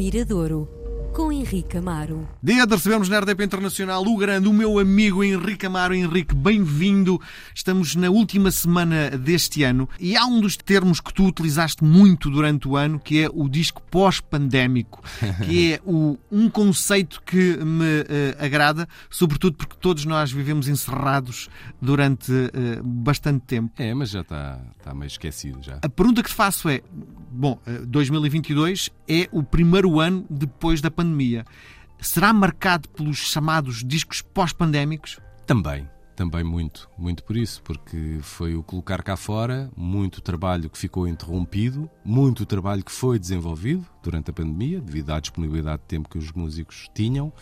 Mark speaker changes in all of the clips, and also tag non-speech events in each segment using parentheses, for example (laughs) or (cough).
Speaker 1: Miradouro, com Henrique Amaro.
Speaker 2: Dia de recebermos na RDP Internacional o grande, o meu amigo Henrique Amaro. Henrique, bem-vindo. Estamos na última semana deste ano e há um dos termos que tu utilizaste muito durante o ano, que é o disco pós-pandémico, (laughs) que é o, um conceito que me uh, agrada, sobretudo porque todos nós vivemos encerrados durante uh, bastante tempo.
Speaker 3: É, mas já está, está meio esquecido já.
Speaker 2: A pergunta que te faço é, bom, 2022 é o primeiro ano depois da pandemia pandemia, será marcado pelos chamados discos pós-pandémicos?
Speaker 3: Também, também muito, muito por isso, porque foi o colocar cá fora, muito trabalho que ficou interrompido, muito trabalho que foi desenvolvido durante a pandemia, devido à disponibilidade de tempo que os músicos tinham,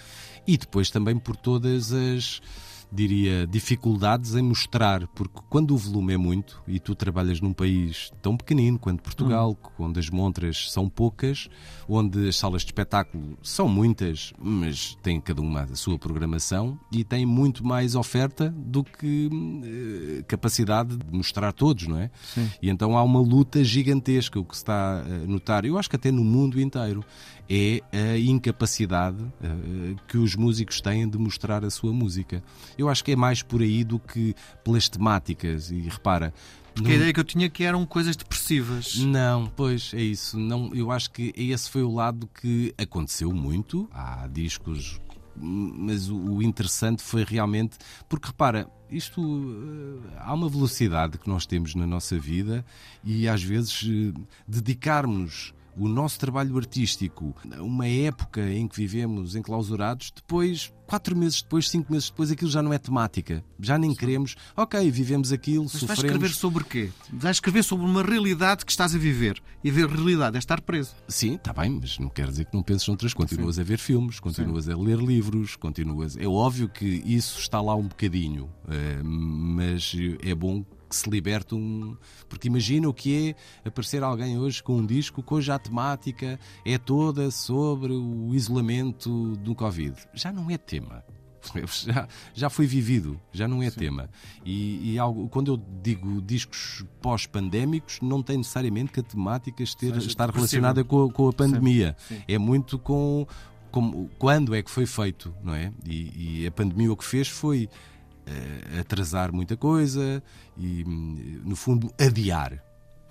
Speaker 3: e depois também por todas as diria, dificuldades em mostrar, porque quando o volume é muito e tu trabalhas num país tão pequenino quanto Portugal, hum. onde as montras são poucas, onde as salas de espetáculo são muitas, mas têm cada uma a sua programação e têm muito mais oferta do que uh, capacidade de mostrar todos, não é? Sim. E então há uma luta gigantesca, o que se está a notar, eu acho que até no mundo inteiro, é a incapacidade uh, que os músicos têm de mostrar a sua música. Eu acho que é mais por aí do que pelas temáticas. E repara,
Speaker 2: porque a ideia que eu tinha é que eram coisas depressivas.
Speaker 3: Não, pois é isso. Não, eu acho que esse foi o lado que aconteceu muito. Há discos, mas o interessante foi realmente porque repara, isto uh, há uma velocidade que nós temos na nossa vida e às vezes uh, dedicarmos o nosso trabalho artístico, uma época em que vivemos enclausurados, depois, quatro meses depois, cinco meses depois, aquilo já não é temática. Já nem queremos, ok, vivemos aquilo, Mas sofremos.
Speaker 2: Vais escrever sobre quê? Vais escrever sobre uma realidade que estás a viver. E a realidade é estar preso.
Speaker 3: Sim, está bem, mas não quer dizer que não penses noutras. Continuas Sim. a ver filmes, continuas Sim. a ler livros, continuas. É óbvio que isso está lá um bocadinho, eh, mas é bom que se liberte um. Porque imagina o que é aparecer alguém hoje com um disco cuja a temática é toda sobre o isolamento do Covid. Já não é tema. (laughs) Já, já foi vivido, já não é Sim. tema. E, e, algo, quando eu digo discos pós-pandémicos, não tem necessariamente que a temática ester, estar relacionada com, com, a pandemia. É muito com, com, quando é que foi feito, não é? E, e a pandemia o que fez foi atrasar muita coisa e, no fundo, adiar.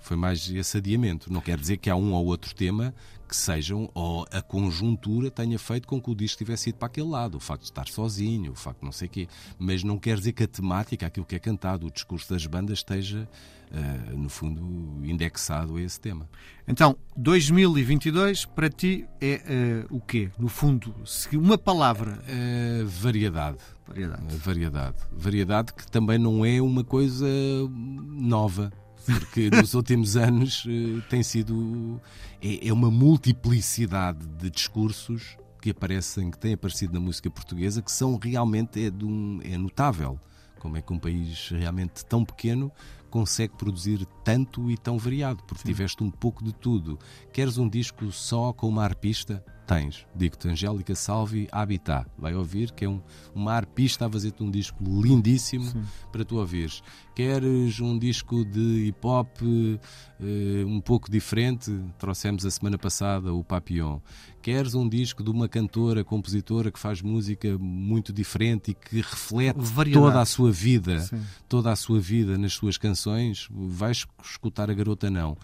Speaker 3: Foi mais esse adiamento. Não quer dizer que há um ou outro tema que sejam, ou a conjuntura tenha feito com que o disco tivesse ido para aquele lado. O facto de estar sozinho, o facto de não sei o quê. Mas não quer dizer que a temática, aquilo que é cantado, o discurso das bandas esteja, uh, no fundo, indexado a esse tema.
Speaker 2: Então, 2022 para ti é uh, o quê? No fundo, uma palavra.
Speaker 3: Uh, variedade. Variedade. variedade. Variedade que também não é uma coisa nova porque nos últimos anos uh, tem sido é, é, uma multiplicidade de discursos que aparecem, que têm aparecido na música portuguesa, que são realmente é, de um, é notável. Como é que um país realmente tão pequeno consegue produzir tanto e tão variado, porque Sim. tiveste um pouco de tudo. Queres um disco só com uma arpista? Tens, digo-te, Angélica Salvi Habitat. Vai ouvir, que é um, uma arpista a fazer-te um disco lindíssimo Sim. para tu ouvires. Queres um disco de hip hop uh, um pouco diferente? Trouxemos a semana passada o Papillon. Queres um disco de uma cantora, compositora que faz música muito diferente e que reflete Variedade. toda a sua vida, Sim. toda a sua vida nas suas canções? Vais escutar a garota não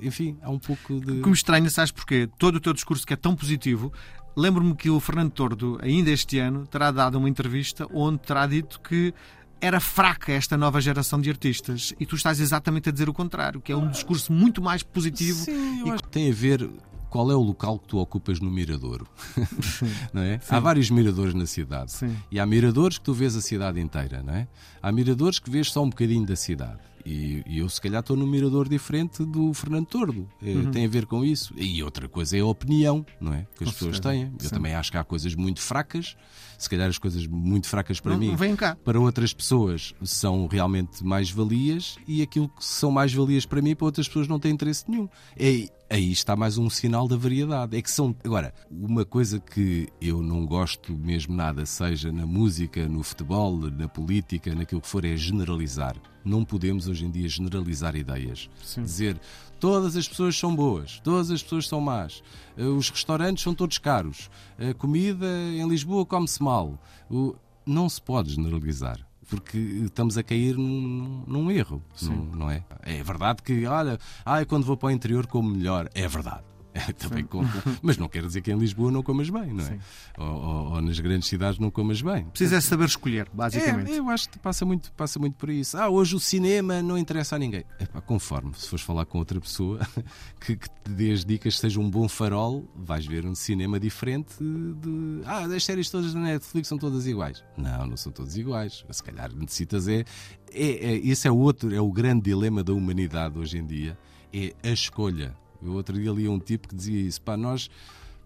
Speaker 3: enfim, há um pouco de.
Speaker 2: Que me estranha, sabes porquê? Todo o teu discurso que é tão positivo. Lembro-me que o Fernando Tordo, ainda este ano, terá dado uma entrevista onde terá dito que era fraca esta nova geração de artistas e tu estás exatamente a dizer o contrário, que é um discurso muito mais positivo.
Speaker 3: Sim, e... Tem a ver qual é o local que tu ocupas no Miradouro. (laughs) não é? Há vários miradores na cidade. Sim. E há miradores que tu vês a cidade inteira, não é? Há miradores que vês só um bocadinho da cidade. E, e eu, se calhar, estou num mirador diferente do Fernando Tordo. É, uhum. Tem a ver com isso. E outra coisa é a opinião, não é? Que as com pessoas certeza. têm. Eu Sim. também acho que há coisas muito fracas. Se calhar, as coisas muito fracas para
Speaker 2: não,
Speaker 3: mim,
Speaker 2: não
Speaker 3: para outras pessoas, são realmente mais valias. E aquilo que são mais valias para mim, para outras pessoas, não tem interesse nenhum. É aí está mais um sinal da variedade. É que são. Agora, uma coisa que eu não gosto mesmo nada, seja na música, no futebol, na política, naquilo que for, é generalizar. Não podemos hoje em dia generalizar ideias. Sim. Dizer todas as pessoas são boas, todas as pessoas são más, eh, os restaurantes são todos caros, a comida em Lisboa come-se mal. Não se pode generalizar porque estamos a cair num, num erro, não, não, é? É verdade que, olha, ah, quando vou para o interior como melhor. É verdade. (laughs) Também como, mas não quer dizer que em Lisboa não comas bem, não é? Ou, ou, ou, nas grandes cidades não comas bem.
Speaker 2: Precisa é saber escolher, basicamente.
Speaker 3: É, eu acho que passa muito, passa muito por isso. Ah, hoje o cinema não interessa a ninguém. Epá, conforme, se fores falar com outra pessoa (laughs) que, que, te dê as dicas, seja um bom farol, vais ver um cinema diferente de. Ah, as séries todas da Netflix são todas iguais. Não, não são todas iguais. Se calhar necessitas é. é, é esse é o outro, é o grande dilema da humanidade hoje em dia. É a escolha eu outro dia li um tipo que dizia isso. Pá, nós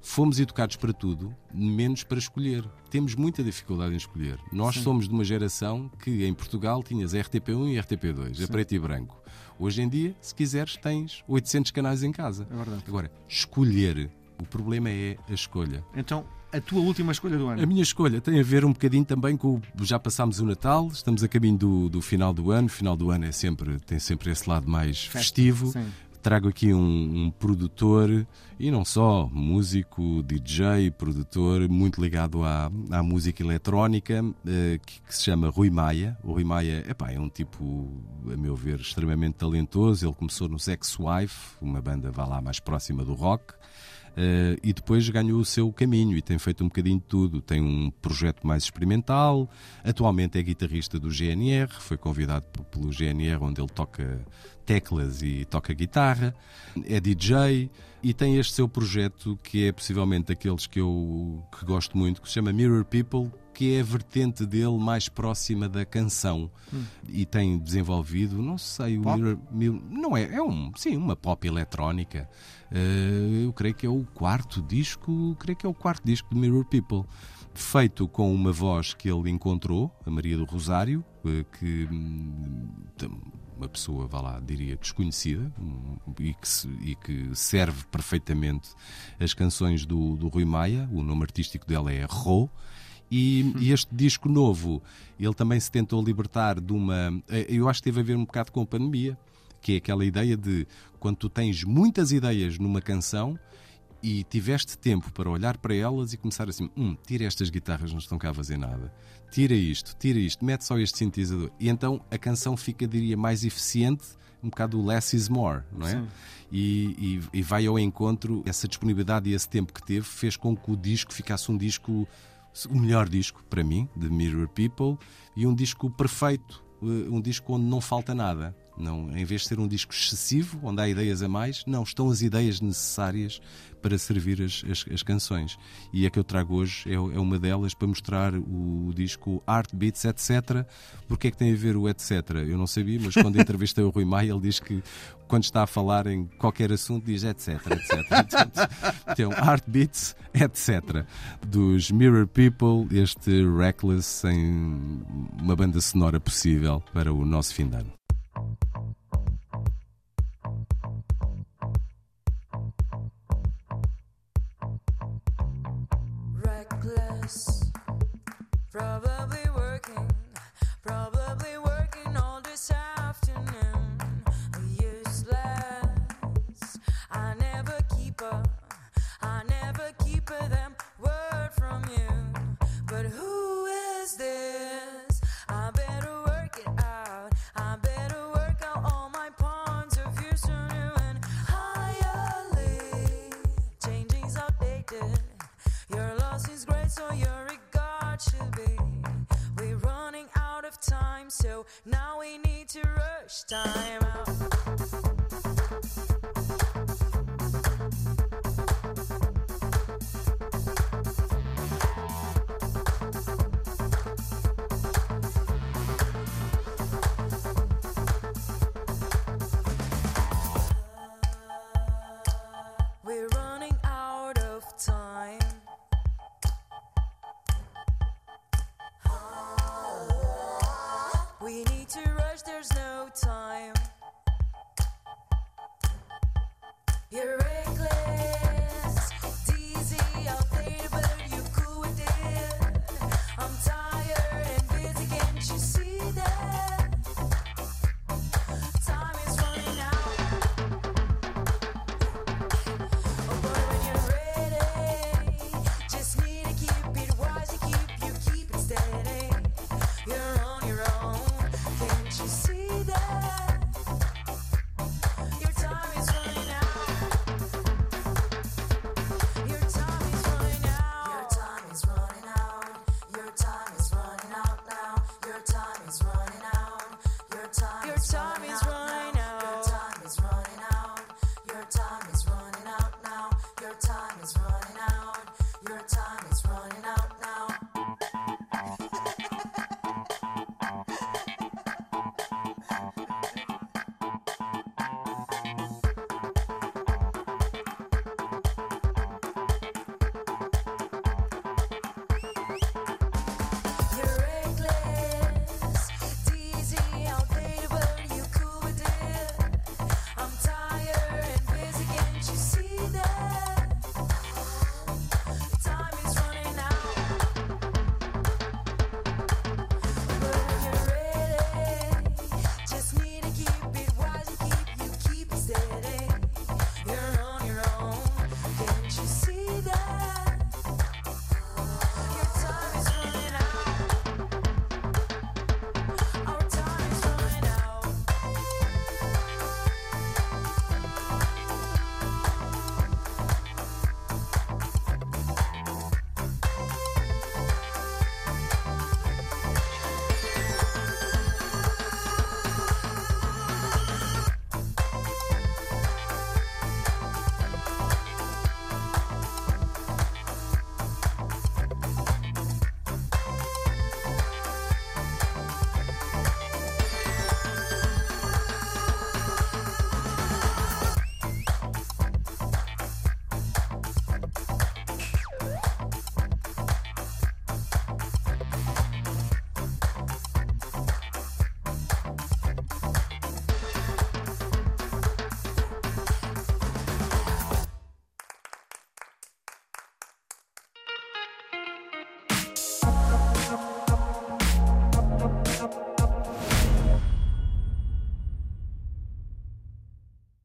Speaker 3: fomos educados para tudo, menos para escolher. Temos muita dificuldade em escolher. Nós Sim. somos de uma geração que em Portugal tinhas RTP1 e RTP2, a preto e branco. Hoje em dia, se quiseres, tens 800 canais em casa.
Speaker 2: É verdade.
Speaker 3: Agora, escolher. O problema é a escolha.
Speaker 2: Então, a tua última escolha do ano?
Speaker 3: A minha escolha tem a ver um bocadinho também com. Já passámos o Natal, estamos a caminho do, do final do ano. O final do ano é sempre, tem sempre esse lado mais Festa, festivo. Sim trago aqui um, um, produtor e não só, músico, DJ, produtor, muito ligado à, à música eletrónica, eh, que, que, se chama Rui Maia. O Rui Maia epá, é um tipo, a meu ver, extremamente talentoso. Ele começou no Sex Wife, uma banda vá lá mais próxima do rock. Uh, e depois ganhou o seu caminho e tem feito um bocadinho de tudo. Tem um projeto mais experimental, atualmente é guitarrista do GNR, foi convidado pelo GNR, onde ele toca teclas e toca guitarra, é DJ e tem este seu projeto que é possivelmente daqueles que eu que gosto muito, que se chama Mirror People, que é a vertente dele mais próxima da canção hum. e tem desenvolvido, não sei, o Mirror, não é, é um, sim, uma pop eletrónica. Uh, eu creio que é o quarto disco, creio que é o quarto disco de Mirror People feito com uma voz que ele encontrou, a Maria do Rosário, eh, que hum, uma pessoa, vá lá, diria, desconhecida e que, se, e que serve perfeitamente as canções do, do Rui Maia. O nome artístico dela é Ro. E, e, este disco novo, ele também se tentou libertar de uma. Eh, eu acho que teve a ver um bocado com a pandemia, que é aquela ideia de quando tu tens muitas ideias numa canção e tiveste tempo para olhar para elas e começar assim: hum, tira estas guitarras, não estão cá a fazer nada. Tira isto, tira isto, mete só este sintetizador. E então a canção fica, diria, mais eficiente, um bocado less is more, não é? E, e, e, vai ao encontro, essa disponibilidade e esse tempo que teve fez com que o disco ficasse um disco, o melhor disco para mim, de Mirror People, e um disco perfeito, eh, um disco onde não falta nada. Não, em vez de ser um disco excessivo, onde há ideias a mais, não, estão as ideias necessárias para servir as, as, as canções. E a que eu trago hoje é, é, uma delas para mostrar o disco Art Beats, etc. Porque é que tem a ver o etc? Eu não sabia, mas quando entrevistei o Rui Maia, ele diz que quando está a falar em qualquer assunto diz etc, etc. então, Art Beats, etc. Dos Mirror People, este Reckless em uma banda sonora possível para o nosso fim de ano. reckless, probably. Time You're